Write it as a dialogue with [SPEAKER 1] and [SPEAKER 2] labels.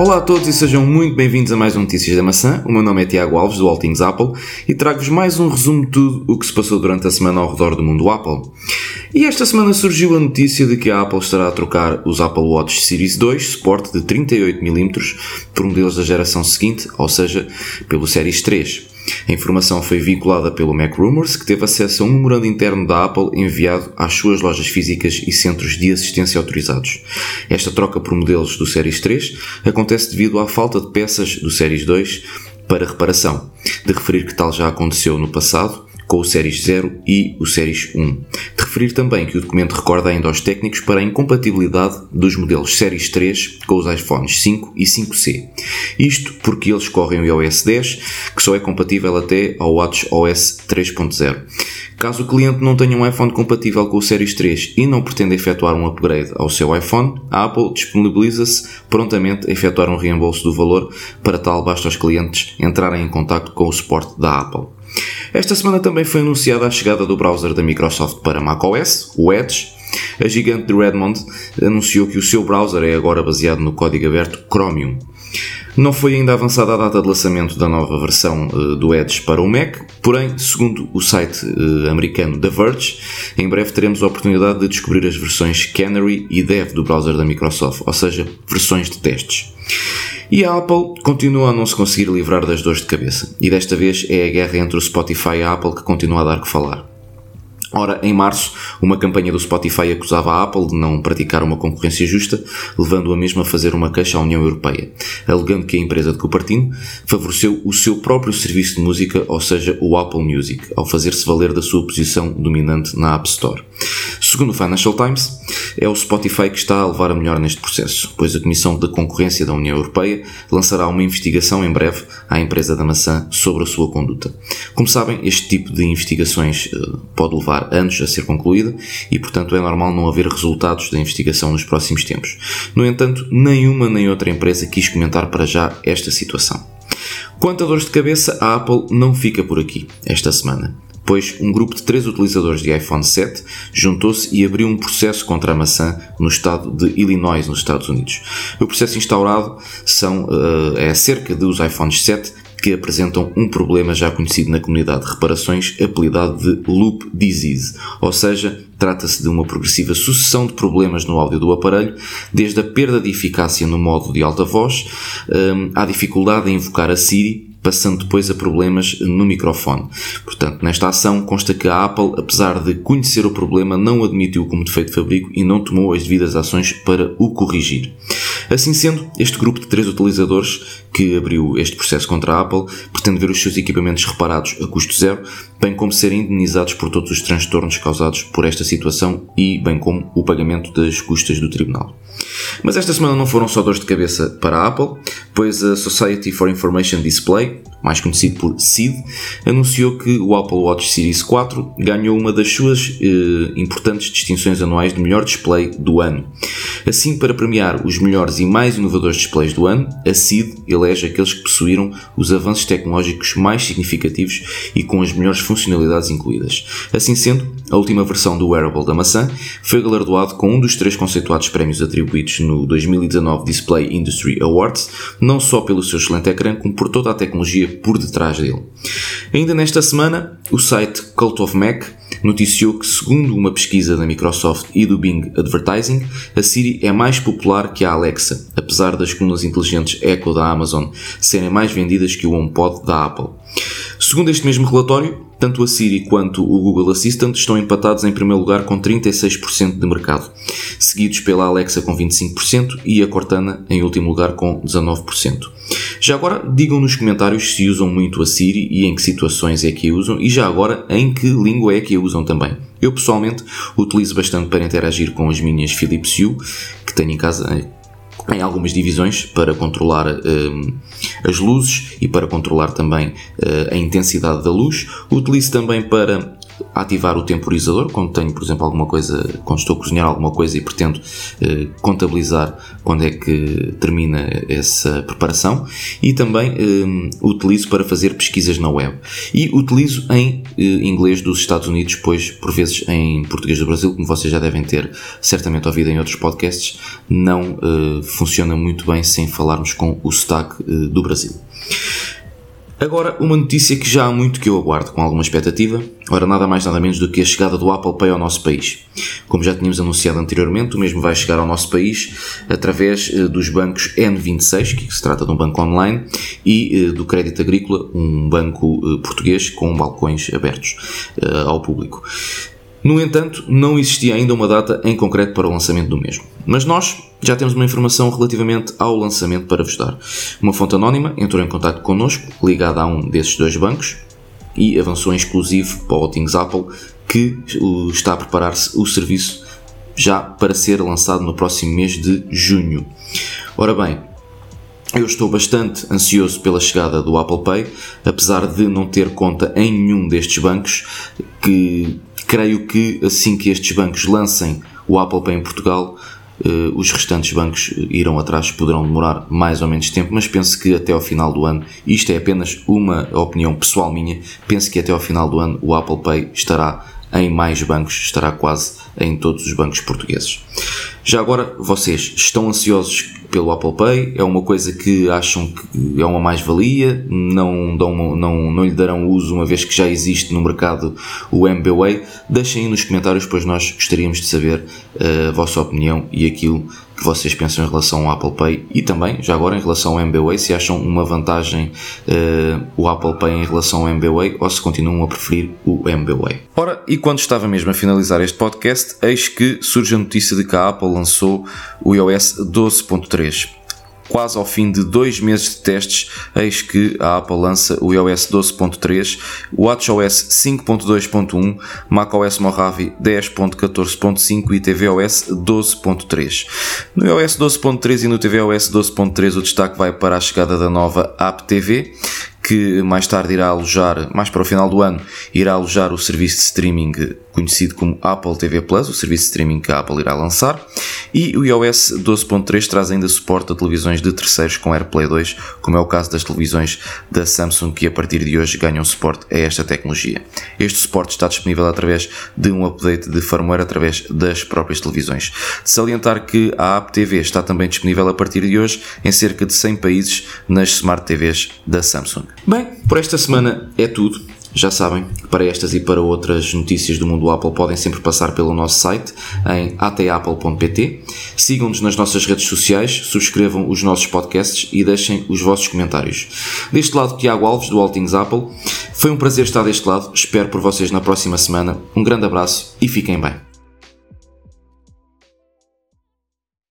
[SPEAKER 1] Olá a todos e sejam muito bem-vindos a mais um Notícias da Maçã. O meu nome é Tiago Alves, do All Things Apple, e trago-vos mais um resumo de tudo o que se passou durante a semana ao redor do mundo Apple. E esta semana surgiu a notícia de que a Apple estará a trocar os Apple Watch Series 2, suporte de 38mm, por modelos da geração seguinte, ou seja, pelo Series 3. A informação foi vinculada pelo Mac Rumors, que teve acesso a um memorando interno da Apple enviado às suas lojas físicas e centros de assistência autorizados. Esta troca por modelos do Series 3 acontece devido à falta de peças do Series 2 para reparação. De referir que tal já aconteceu no passado, com o Series 0 e o Series 1. De referir também que o documento recorda ainda aos técnicos para a incompatibilidade dos modelos Series 3 com os iPhones 5 e 5C. Isto porque eles correm o iOS 10, que só é compatível até ao WatchOS 3.0. Caso o cliente não tenha um iPhone compatível com o Series 3 e não pretenda efetuar um upgrade ao seu iPhone, a Apple disponibiliza-se prontamente a efetuar um reembolso do valor. Para tal, basta aos clientes entrarem em contato com o suporte da Apple. Esta semana também foi anunciada a chegada do browser da Microsoft para macOS, o Edge. A gigante de Redmond anunciou que o seu browser é agora baseado no código aberto Chromium. Não foi ainda avançada a data de lançamento da nova versão uh, do Edge para o Mac, porém, segundo o site uh, americano The Verge, em breve teremos a oportunidade de descobrir as versões Canary e Dev do browser da Microsoft, ou seja, versões de testes. E a Apple continua a não se conseguir livrar das dores de cabeça. E desta vez é a guerra entre o Spotify e a Apple que continua a dar que falar. Ora, em março, uma campanha do Spotify acusava a Apple de não praticar uma concorrência justa, levando a mesma a fazer uma queixa à União Europeia, alegando que a empresa de Cupertino favoreceu o seu próprio serviço de música, ou seja, o Apple Music, ao fazer-se valer da sua posição dominante na App Store. Segundo o Financial Times, é o Spotify que está a levar a melhor neste processo, pois a Comissão de Concorrência da União Europeia lançará uma investigação em breve à empresa da maçã sobre a sua conduta. Como sabem, este tipo de investigações uh, pode levar anos a ser concluída e, portanto, é normal não haver resultados da investigação nos próximos tempos. No entanto, nenhuma nem outra empresa quis comentar para já esta situação. Quanto a dores de cabeça, a Apple não fica por aqui esta semana pois um grupo de três utilizadores de iPhone 7 juntou-se e abriu um processo contra a maçã no estado de Illinois, nos Estados Unidos. O processo instaurado são, uh, é acerca dos iPhones 7 que apresentam um problema já conhecido na comunidade de reparações, apelidado de Loop Disease, ou seja, trata-se de uma progressiva sucessão de problemas no áudio do aparelho, desde a perda de eficácia no modo de alta voz, um, à dificuldade em invocar a Siri, passando depois a problemas no microfone. Portanto, nesta ação consta que a Apple, apesar de conhecer o problema, não admitiu como defeito de fabrico e não tomou as devidas ações para o corrigir. Assim sendo, este grupo de três utilizadores que abriu este processo contra a Apple pretende ver os seus equipamentos reparados a custo zero, bem como serem indenizados por todos os transtornos causados por esta situação e bem como o pagamento das custas do tribunal. Mas esta semana não foram só dores de cabeça para a Apple, pois a Society for Information Display, mais conhecido por SID, anunciou que o Apple Watch Series 4 ganhou uma das suas eh, importantes distinções anuais de melhor display do ano. Assim, para premiar os melhores e mais inovadores displays do ano, a SID elege aqueles que possuíram os avanços tecnológicos mais significativos e com as melhores funcionalidades incluídas. Assim sendo, a última versão do wearable da maçã foi galardoado com um dos três conceituados prémios atribuídos no 2019 Display Industry Awards, não só pelo seu excelente ecrã, como por toda a tecnologia por detrás dele. Ainda nesta semana, o site Cult of Mac noticiou que, segundo uma pesquisa da Microsoft e do Bing Advertising, a Siri é mais popular que a Alexa, apesar das colunas inteligentes Echo da Amazon serem mais vendidas que o HomePod da Apple. Segundo este mesmo relatório, tanto a Siri quanto o Google Assistant estão empatados em primeiro lugar com 36% de mercado, seguidos pela Alexa com 25% e a Cortana em último lugar com 19%. Já agora, digam nos comentários se usam muito a Siri e em que situações é que a usam e já agora em que língua é que a usam também. Eu pessoalmente utilizo bastante para interagir com as minhas Philips Hue que tenho em casa em algumas divisões para controlar um, as luzes e para controlar também uh, a intensidade da luz. Utilizo também para ativar o temporizador quando tenho, por exemplo, alguma coisa, quando estou a cozinhar alguma coisa e pretendo eh, contabilizar quando é que termina essa preparação e também eh, utilizo para fazer pesquisas na web e utilizo em eh, inglês dos Estados Unidos, pois por vezes em português do Brasil, como vocês já devem ter certamente ouvido em outros podcasts, não eh, funciona muito bem sem falarmos com o sotaque eh, do Brasil. Agora, uma notícia que já há muito que eu aguardo com alguma expectativa, ora nada mais nada menos do que a chegada do Apple Pay ao nosso país. Como já tínhamos anunciado anteriormente, o mesmo vai chegar ao nosso país através eh, dos bancos N26, que se trata de um banco online, e eh, do Crédito Agrícola, um banco eh, português com balcões abertos ao público. No entanto, não existia ainda uma data em concreto para o lançamento do mesmo. Mas nós já temos uma informação relativamente ao lançamento para vos dar. Uma fonte anónima entrou em contato connosco, ligada a um desses dois bancos, e avançou em exclusivo para o Things Apple que está a preparar-se o serviço já para ser lançado no próximo mês de junho. Ora bem, eu estou bastante ansioso pela chegada do Apple Pay, apesar de não ter conta em nenhum destes bancos, que creio que assim que estes bancos lancem o Apple Pay em Portugal, eh, os restantes bancos irão atrás, poderão demorar mais ou menos tempo, mas penso que até ao final do ano, isto é apenas uma opinião pessoal minha, penso que até ao final do ano o Apple Pay estará em mais bancos, estará quase em todos os bancos portugueses. Já agora, vocês estão ansiosos pelo Apple Pay? É uma coisa que acham que é uma mais-valia? Não, dão, não, não lhe darão uso uma vez que já existe no mercado o MBWay? Deixem aí nos comentários, pois nós gostaríamos de saber uh, a vossa opinião e aquilo que vocês pensam em relação ao Apple Pay e também, já agora, em relação ao MBWay, se acham uma vantagem uh, o Apple Pay em relação ao MBWay ou se continuam a preferir o MBWay. Ora, e quando estava mesmo a finalizar este podcast, eis que surge a notícia de que a Apple lançou o iOS 12.3 quase ao fim de dois meses de testes, eis que a Apple lança o iOS 12.3, o WatchOS 5.2.1, macOS Mojave 10.14.5 e tvOS 12.3. No iOS 12.3 e no tvOS 12.3 o destaque vai para a chegada da nova App TV, que mais tarde irá alojar, mais para o final do ano, irá alojar o serviço de streaming conhecido como Apple TV Plus, o serviço de streaming que a Apple irá lançar, e o iOS 12.3 traz ainda suporte a televisões de terceiros com AirPlay 2, como é o caso das televisões da Samsung que a partir de hoje ganham suporte a esta tecnologia. Este suporte está disponível através de um update de firmware através das próprias televisões. De salientar que a App TV está também disponível a partir de hoje em cerca de 100 países nas Smart TVs da Samsung. Bem, por esta semana é tudo. Já sabem, para estas e para outras notícias do mundo Apple podem sempre passar pelo nosso site em atapple.pt. Sigam-nos nas nossas redes sociais, subscrevam os nossos podcasts e deixem os vossos comentários. Deste lado, Tiago Alves, do All Things Apple. Foi um prazer estar deste lado. Espero por vocês na próxima semana. Um grande abraço e fiquem bem.